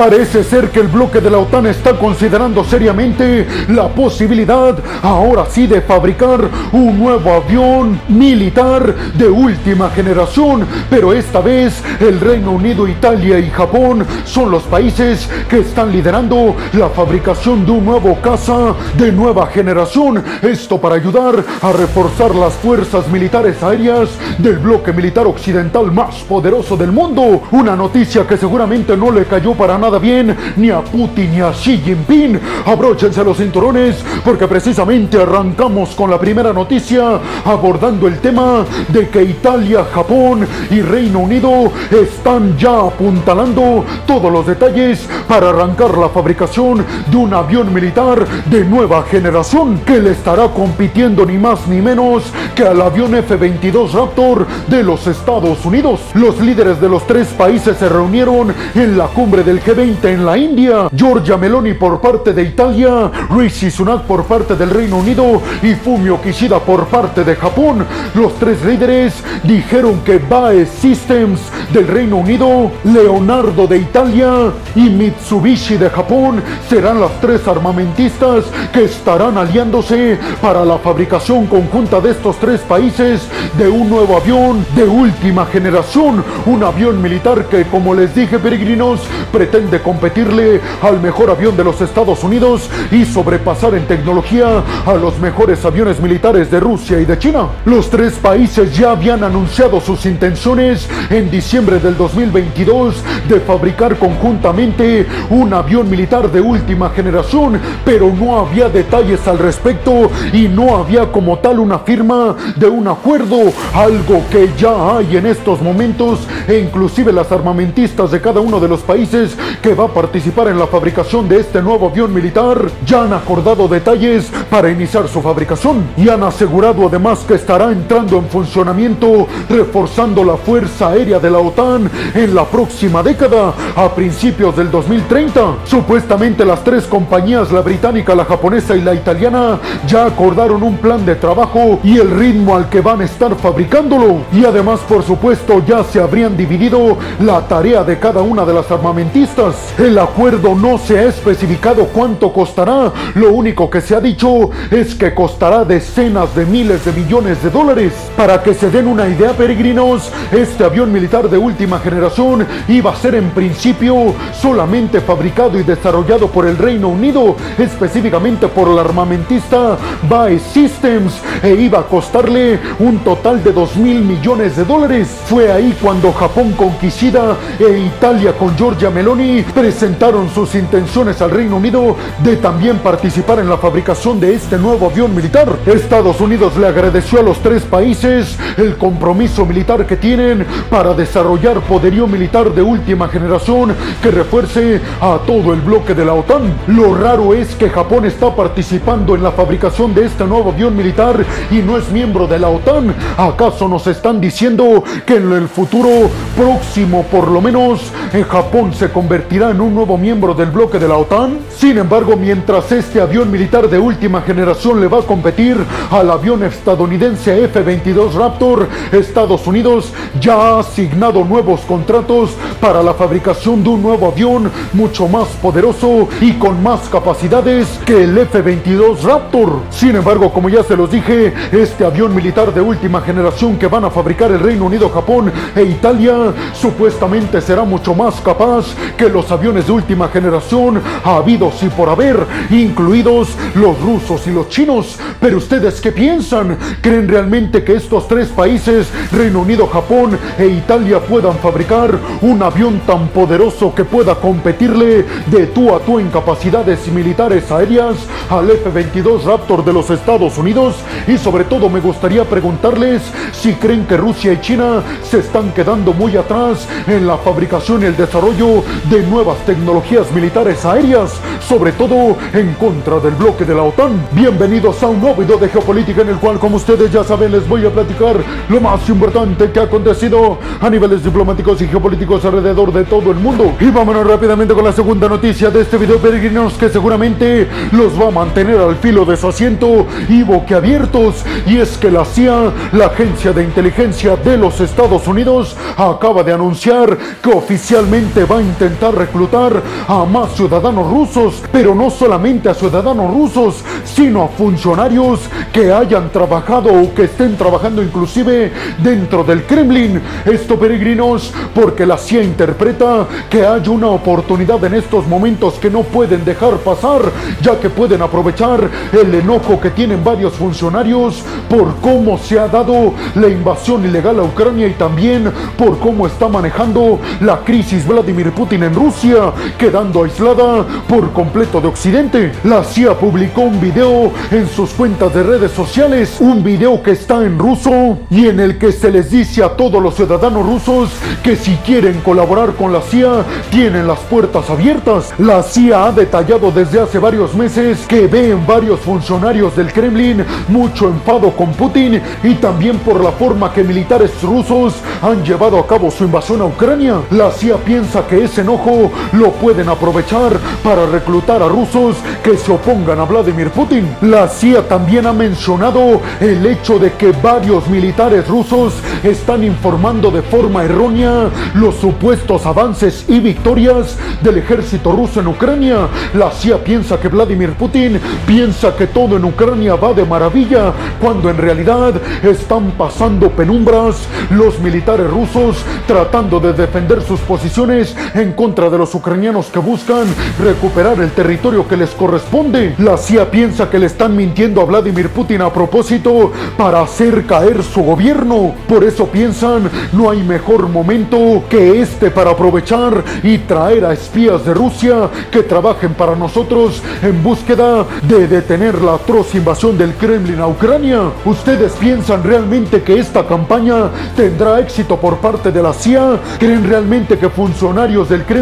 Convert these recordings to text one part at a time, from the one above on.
Parece ser que el bloque de la OTAN está considerando seriamente la posibilidad, ahora sí, de fabricar un nuevo avión militar de última generación, pero esta vez el Reino Unido, Italia y Japón son los países que están liderando la fabricación de un nuevo caza de nueva generación. Esto para ayudar a reforzar las fuerzas militares aéreas del bloque militar occidental más poderoso del mundo. Una noticia que seguramente no le cayó para nada bien ni a Putin ni a Xi Jinping. Abróchense los cinturones porque precisamente arrancamos con la primera noticia abordando el tema de que Italia, Japón y Reino Unido están ya apuntalando todos los detalles para arrancar la fabricación de un avión militar de nueva generación que le estará compitiendo ni más ni menos que al avión F-22 Raptor de los Estados Unidos. Los líderes de los tres países se reunieron en la cumbre del G20 en la India, Giorgia Meloni por parte de Italia, Rishi Sunak por parte del Reino Unido. Y Fumio Kishida por parte de Japón. Los tres líderes dijeron que BAE Systems del Reino Unido, Leonardo de Italia y Mitsubishi de Japón serán las tres armamentistas que estarán aliándose para la fabricación conjunta de estos tres países de un nuevo avión de última generación, un avión militar que como les dije peregrinos pretende de competirle al mejor avión de los Estados Unidos y sobrepasar en tecnología a los mejores aviones militares de Rusia y de China. Los tres países ya habían anunciado sus intenciones en diciembre del 2022 de fabricar conjuntamente un avión militar de última generación, pero no había detalles al respecto y no había como tal una firma de un acuerdo, algo que ya hay en estos momentos e inclusive las armamentistas de cada uno de los países que va a participar en la fabricación de este nuevo avión militar ya han acordado detalles para iniciar su fabricación y han asegurado además que estará entrando en funcionamiento reforzando la fuerza aérea de la OTAN en la próxima década a principios del 2030. Supuestamente las tres compañías, la británica, la japonesa y la italiana, ya acordaron un plan de trabajo y el ritmo al que van a estar fabricándolo. Y además, por supuesto, ya se habrían dividido la tarea de cada una de las armamentistas el acuerdo no se ha especificado cuánto costará. Lo único que se ha dicho es que costará decenas de miles de millones de dólares. Para que se den una idea, peregrinos, este avión militar de última generación iba a ser en principio solamente fabricado y desarrollado por el Reino Unido, específicamente por la armamentista BAE Systems, e iba a costarle un total de 2 mil millones de dólares. Fue ahí cuando Japón con Kishida e Italia con Giorgia Meloni presentaron sus intenciones al Reino Unido de también participar en la fabricación de este nuevo avión militar. Estados Unidos le agradeció a los tres países el compromiso militar que tienen para desarrollar poderío militar de última generación que refuerce a todo el bloque de la OTAN. Lo raro es que Japón está participando en la fabricación de este nuevo avión militar y no es miembro de la OTAN. ¿Acaso nos están diciendo que en el futuro próximo, por lo menos, en Japón se convertirá en un nuevo miembro del bloque de la OTAN? Sin embargo, mientras este avión militar de última generación le va a competir al avión estadounidense F-22 Raptor, Estados Unidos ya ha asignado nuevos contratos para la fabricación de un nuevo avión mucho más poderoso y con más capacidades que el F-22 Raptor. Sin embargo, como ya se los dije, este avión militar de última generación que van a fabricar el Reino Unido, Japón e Italia supuestamente será mucho más capaz que los aviones de última generación habidos y por haber, incluidos los rusos y los chinos. Pero ustedes qué piensan? ¿Creen realmente que estos tres países, Reino Unido, Japón e Italia, puedan fabricar un avión tan poderoso que pueda competirle de tú a tú en capacidades militares aéreas al F-22 Raptor de los Estados Unidos? Y sobre todo me gustaría preguntarles si creen que Rusia y China se están quedando muy atrás en la fabricación y el desarrollo de nuevas tecnologías militares aéreas, sobre todo en contra del bloque de la OTAN. Bienvenidos a un nuevo video de geopolítica en el cual, como ustedes ya saben, les voy a platicar lo más importante que ha acontecido a niveles diplomáticos y geopolíticos alrededor de todo el mundo. Y vámonos rápidamente con la segunda noticia de este video, peregrinos, que seguramente los va a mantener al filo de su asiento y boquiabiertos. Y es que la CIA, la agencia de inteligencia de los Estados Unidos, acaba de anunciar que oficialmente va a intentar reclutar a más ciudadanos rusos, pero no solamente a ciudadanos rusos, sino a funcionarios que hayan trabajado o que estén trabajando inclusive dentro del Kremlin. Esto, peregrinos, porque la CIA interpreta que hay una oportunidad en estos momentos que no pueden dejar pasar, ya que pueden aprovechar el enojo que tienen varios funcionarios por cómo se ha dado la invasión ilegal a Ucrania y también por cómo está manejando la crisis Vladimir Putin en Rusia, quedando aislada por completo de Occidente. La CIA publicó un video en sus cuentas de redes sociales, un video que está en ruso y en el que se les dice a todos los ciudadanos rusos que si quieren colaborar con la CIA tienen las puertas abiertas. La CIA ha detallado desde hace varios meses que ve en varios funcionarios del Kremlin mucho enfado con Putin y también por la forma que militares rusos han llevado a cabo su invasión a Ucrania. La CIA piensa que ese enojo lo pueden aprovechar para reclutar a rusos que se opongan a Vladimir Putin. La CIA también ha mencionado el hecho de que varios militares rusos están informando de forma errónea los supuestos avances y victorias del ejército ruso en Ucrania. La CIA piensa que Vladimir Putin piensa que todo en Ucrania va de maravilla, cuando en realidad están pasando penumbras los militares rusos tratando de defender sus posiciones en contra de los ucranianos que buscan recuperar el territorio que les corresponde. La CIA piensa que le están mintiendo a Vladimir Putin a propósito para hacer caer su gobierno. Por eso piensan, no hay mejor momento que este para aprovechar y traer a espías de Rusia que trabajen para nosotros en búsqueda de detener la atroz invasión del Kremlin a Ucrania. ¿Ustedes piensan realmente que esta campaña tendrá éxito por parte de la CIA? ¿Creen realmente que funcionarios del Kremlin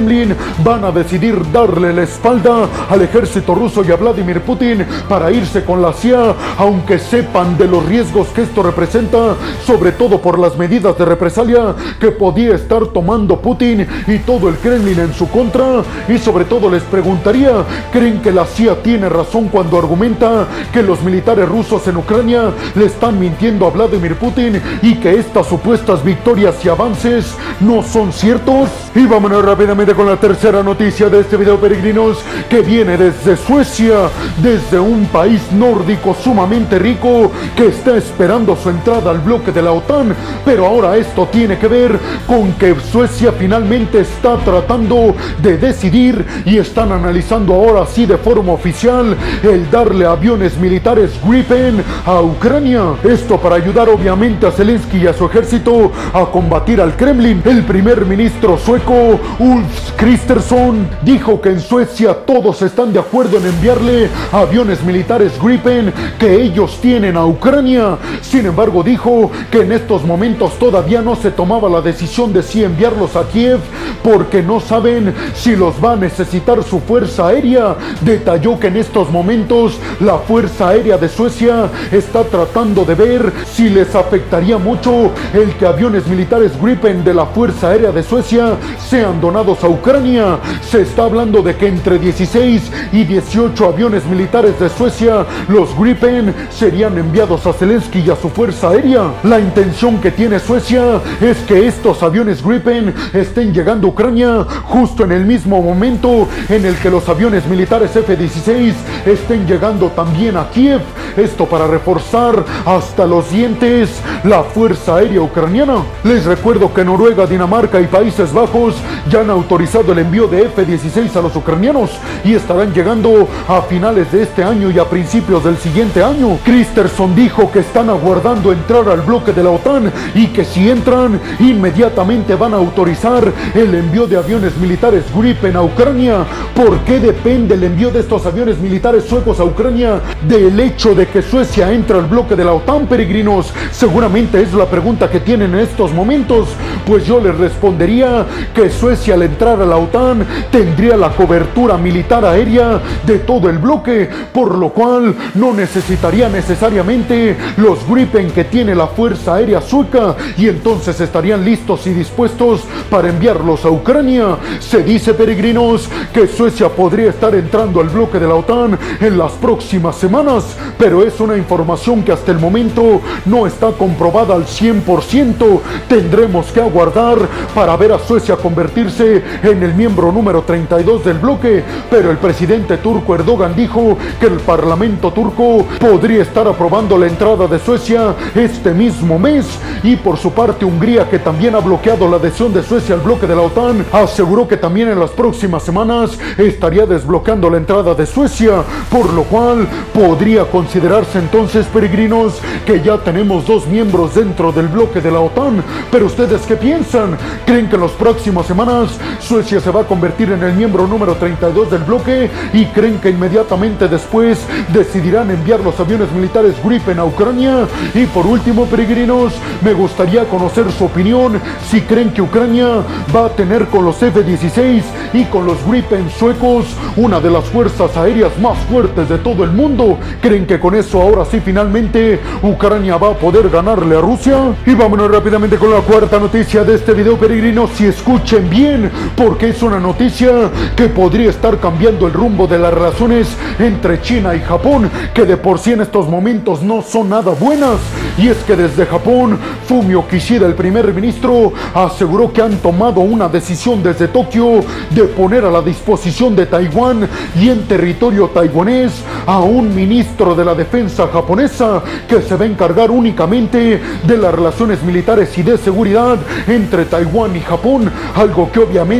van a decidir darle la espalda al ejército ruso y a Vladimir Putin para irse con la CIA, aunque sepan de los riesgos que esto representa, sobre todo por las medidas de represalia que podía estar tomando Putin y todo el Kremlin en su contra? Y sobre todo les preguntaría, ¿creen que la CIA tiene razón cuando argumenta que los militares rusos en Ucrania le están mintiendo a Vladimir Putin y que estas supuestas victorias y avances no son ciertos? Y vámonos rápidamente con la tercera noticia de este video, peregrinos, que viene desde Suecia, desde un país nórdico sumamente rico que está esperando su entrada al bloque de la OTAN. Pero ahora esto tiene que ver con que Suecia finalmente está tratando de decidir y están analizando ahora sí de forma oficial el darle aviones militares Gripen a Ucrania. Esto para ayudar obviamente a Zelensky y a su ejército a combatir al Kremlin. El primer ministro sueco Ulf Kristersson dijo que en Suecia todos están de acuerdo en enviarle aviones militares Gripen que ellos tienen a Ucrania. Sin embargo, dijo que en estos momentos todavía no se tomaba la decisión de si enviarlos a Kiev porque no saben si los va a necesitar su fuerza aérea. Detalló que en estos momentos la Fuerza Aérea de Suecia está tratando de ver si les afectaría mucho el que aviones militares Gripen de la Fuerza Aérea de Suecia sean donados Ucrania. Se está hablando de que entre 16 y 18 aviones militares de Suecia, los Gripen, serían enviados a Zelensky y a su Fuerza Aérea. La intención que tiene Suecia es que estos aviones Gripen estén llegando a Ucrania justo en el mismo momento en el que los aviones militares F-16 estén llegando también a Kiev. Esto para reforzar hasta los dientes la Fuerza Aérea Ucraniana. Les recuerdo que Noruega, Dinamarca y Países Bajos ya han autorizado el envío de F-16 a los ucranianos y estarán llegando a finales de este año y a principios del siguiente año. Christerson dijo que están aguardando entrar al bloque de la OTAN y que si entran inmediatamente van a autorizar el envío de aviones militares Gripen a Ucrania. ¿Por qué depende el envío de estos aviones militares suecos a Ucrania del hecho de que Suecia entra al bloque de la OTAN, peregrinos? Seguramente es la pregunta que tienen en estos momentos. Pues yo les respondería que Suecia al entrar a la OTAN tendría la cobertura militar aérea de todo el bloque, por lo cual no necesitaría necesariamente los Gripen que tiene la Fuerza Aérea Sueca y entonces estarían listos y dispuestos para enviarlos a Ucrania. Se dice, peregrinos, que Suecia podría estar entrando al bloque de la OTAN en las próximas semanas, pero es una información que hasta el momento no está comprobada al 100%. Tendremos que aguardar para ver a Suecia convertirse en el miembro número 32 del bloque, pero el presidente turco Erdogan dijo que el Parlamento turco podría estar aprobando la entrada de Suecia este mismo mes y por su parte Hungría, que también ha bloqueado la adhesión de Suecia al bloque de la OTAN, aseguró que también en las próximas semanas estaría desbloqueando la entrada de Suecia, por lo cual podría considerarse entonces, peregrinos, que ya tenemos dos miembros dentro del bloque de la OTAN. Pero ustedes qué piensan? ¿Creen que en las próximas semanas Suecia se va a convertir en el miembro número 32 del bloque y creen que inmediatamente después decidirán enviar los aviones militares Gripen a Ucrania? Y por último, peregrinos, me gustaría conocer su opinión si creen que Ucrania va a tener con los F-16 y con los Gripen suecos una de las fuerzas aéreas más fuertes de todo el mundo. ¿Creen que con eso ahora sí finalmente Ucrania va a poder ganarle a Rusia? Y vámonos rápidamente con la cuarta noticia de este video, peregrinos. Si escuchen bien, porque es una noticia que podría estar cambiando el rumbo de las relaciones entre China y Japón, que de por sí en estos momentos no son nada buenas. Y es que desde Japón, Fumio Kishida, el primer ministro, aseguró que han tomado una decisión desde Tokio de poner a la disposición de Taiwán y en territorio taiwanés a un ministro de la defensa japonesa que se va a encargar únicamente de las relaciones militares y de seguridad entre Taiwán y Japón, algo que obviamente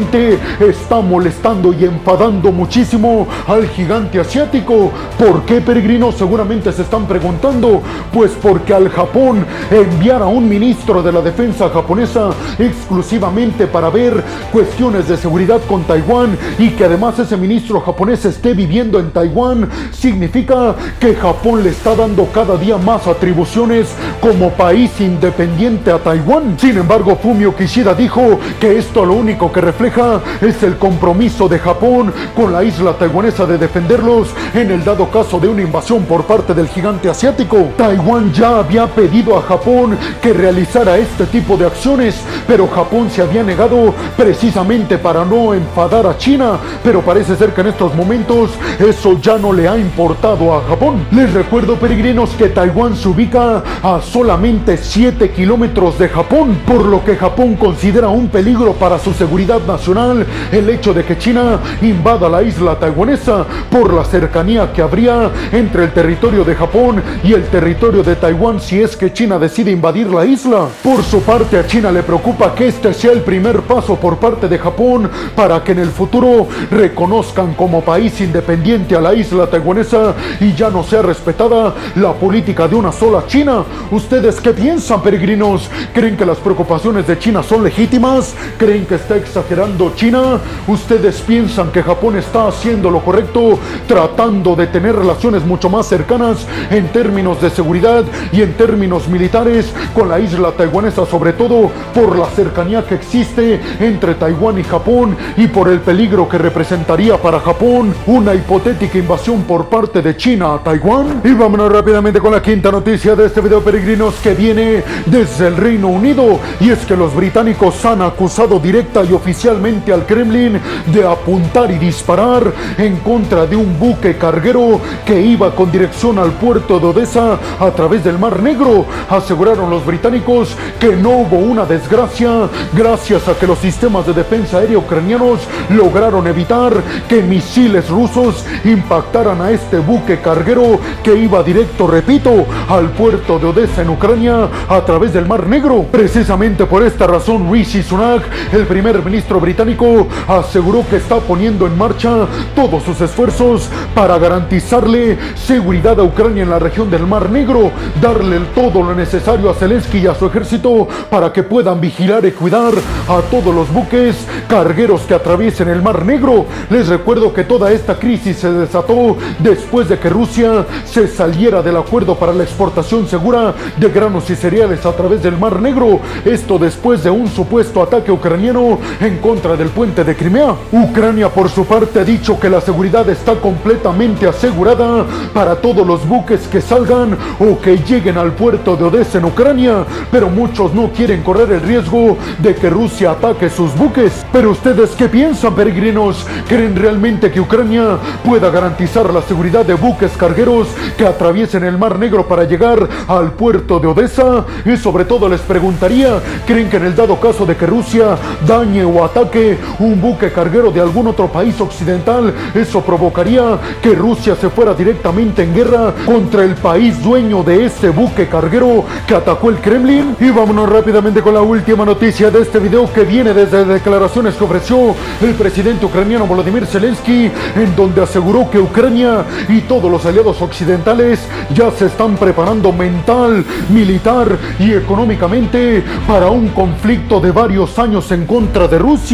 está molestando y enfadando muchísimo al gigante asiático. ¿Por qué peregrinos? Seguramente se están preguntando. Pues porque al Japón enviar a un ministro de la defensa japonesa exclusivamente para ver cuestiones de seguridad con Taiwán y que además ese ministro japonés esté viviendo en Taiwán significa que Japón le está dando cada día más atribuciones como país independiente a Taiwán. Sin embargo, Fumio Kishida dijo que esto lo único que refleja es el compromiso de Japón con la isla taiwanesa de defenderlos en el dado caso de una invasión por parte del gigante asiático. Taiwán ya había pedido a Japón que realizara este tipo de acciones, pero Japón se había negado precisamente para no enfadar a China, pero parece ser que en estos momentos eso ya no le ha importado a Japón. Les recuerdo peregrinos que Taiwán se ubica a solamente 7 kilómetros de Japón, por lo que Japón considera un peligro para su seguridad nacional el hecho de que China invada la isla taiwanesa por la cercanía que habría entre el territorio de Japón y el territorio de Taiwán si es que China decide invadir la isla. Por su parte a China le preocupa que este sea el primer paso por parte de Japón para que en el futuro reconozcan como país independiente a la isla taiwanesa y ya no sea respetada la política de una sola China. ¿Ustedes qué piensan, peregrinos? ¿Creen que las preocupaciones de China son legítimas? ¿Creen que está exagerando China? ¿Ustedes piensan que Japón está haciendo lo correcto tratando de tener relaciones mucho más cercanas en términos de seguridad y en términos militares con la isla taiwanesa, sobre todo por la cercanía que existe entre Taiwán y Japón y por el peligro que representaría para Japón una hipotética invasión por parte de China a Taiwán? Y vámonos rápidamente con la quinta noticia de este video peregrinos que viene desde el Reino Unido y es que los británicos han acusado directa y al Kremlin de apuntar y disparar en contra de un buque carguero que iba con dirección al puerto de Odessa a través del Mar Negro. Aseguraron los británicos que no hubo una desgracia gracias a que los sistemas de defensa aérea ucranianos lograron evitar que misiles rusos impactaran a este buque carguero que iba directo, repito, al puerto de Odessa en Ucrania a través del Mar Negro. Precisamente por esta razón, Rishi Sunak, el primer ministro británico, aseguró que está poniendo en marcha todos sus esfuerzos para garantizarle seguridad a Ucrania en la región del Mar Negro, darle todo lo necesario a Zelensky y a su ejército para que puedan vigilar y cuidar a todos los buques cargueros que atraviesen el Mar Negro. Les recuerdo que toda esta crisis se desató después de que Rusia se saliera del acuerdo para la exportación segura de granos y cereales a través del Mar Negro. Esto después de un supuesto ataque ucraniano en contra del puente de Crimea. Ucrania por su parte ha dicho que la seguridad está completamente asegurada para todos los buques que salgan o que lleguen al puerto de Odessa en Ucrania, pero muchos no quieren correr el riesgo de que Rusia ataque sus buques. Pero ustedes qué piensan, peregrinos? ¿Creen realmente que Ucrania pueda garantizar la seguridad de buques cargueros que atraviesen el Mar Negro para llegar al puerto de Odessa? Y sobre todo les preguntaría, ¿creen que en el dado caso de que Rusia dañe o ataque ataque un buque carguero de algún otro país occidental, eso provocaría que Rusia se fuera directamente en guerra contra el país dueño de ese buque carguero que atacó el Kremlin. Y vámonos rápidamente con la última noticia de este video que viene desde declaraciones que ofreció el presidente ucraniano Volodymyr Zelensky, en donde aseguró que Ucrania y todos los aliados occidentales ya se están preparando mental, militar y económicamente para un conflicto de varios años en contra de Rusia.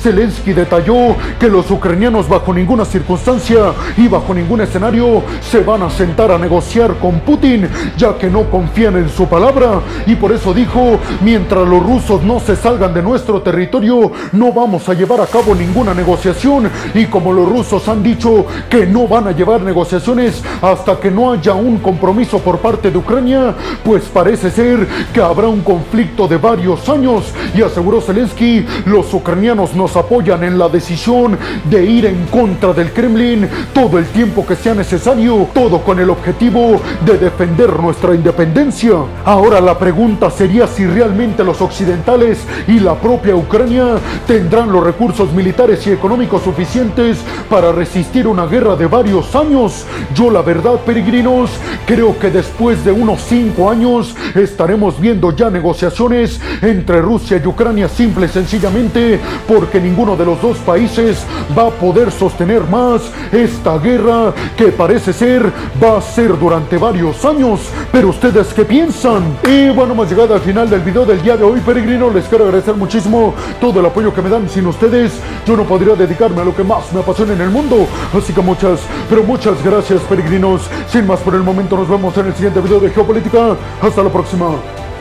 Zelensky detalló que los ucranianos bajo ninguna circunstancia y bajo ningún escenario se van a sentar a negociar con Putin, ya que no confían en su palabra y por eso dijo, mientras los rusos no se salgan de nuestro territorio, no vamos a llevar a cabo ninguna negociación y como los rusos han dicho que no van a llevar negociaciones hasta que no haya un compromiso por parte de Ucrania, pues parece ser que habrá un conflicto de varios años y aseguró Zelensky, los ucranianos nos apoyan en la decisión de ir en contra del Kremlin todo el tiempo que sea necesario, todo con el objetivo de defender nuestra independencia. Ahora la pregunta sería si realmente los occidentales y la propia Ucrania tendrán los recursos militares y económicos suficientes para resistir una guerra de varios años. Yo la verdad, peregrinos, creo que después de unos cinco años estaremos viendo ya negociaciones entre Rusia y Ucrania simple y sencillamente porque ninguno de los dos países va a poder sostener más esta guerra que parece ser va a ser durante varios años. Pero ustedes qué piensan? Y bueno, hemos llegado al final del video del día de hoy, peregrino. Les quiero agradecer muchísimo todo el apoyo que me dan. Sin ustedes, yo no podría dedicarme a lo que más me apasiona en el mundo. Así que muchas, pero muchas gracias, peregrinos. Sin más por el momento, nos vemos en el siguiente video de Geopolítica. Hasta la próxima.